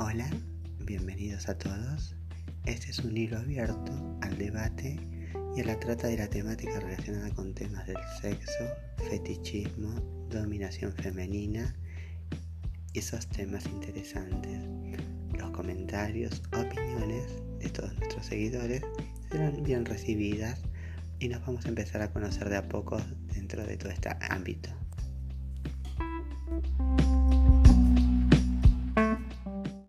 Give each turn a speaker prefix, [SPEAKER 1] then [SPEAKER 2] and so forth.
[SPEAKER 1] Hola, Bienvenidos a todos. Este es un hilo abierto al debate y a la trata de la temática relacionada con temas del sexo, fetichismo, dominación femenina y esos temas interesantes. Los comentarios, opiniones de todos nuestros seguidores serán bien recibidas y nos vamos a empezar a conocer de a poco dentro de todo este ámbito.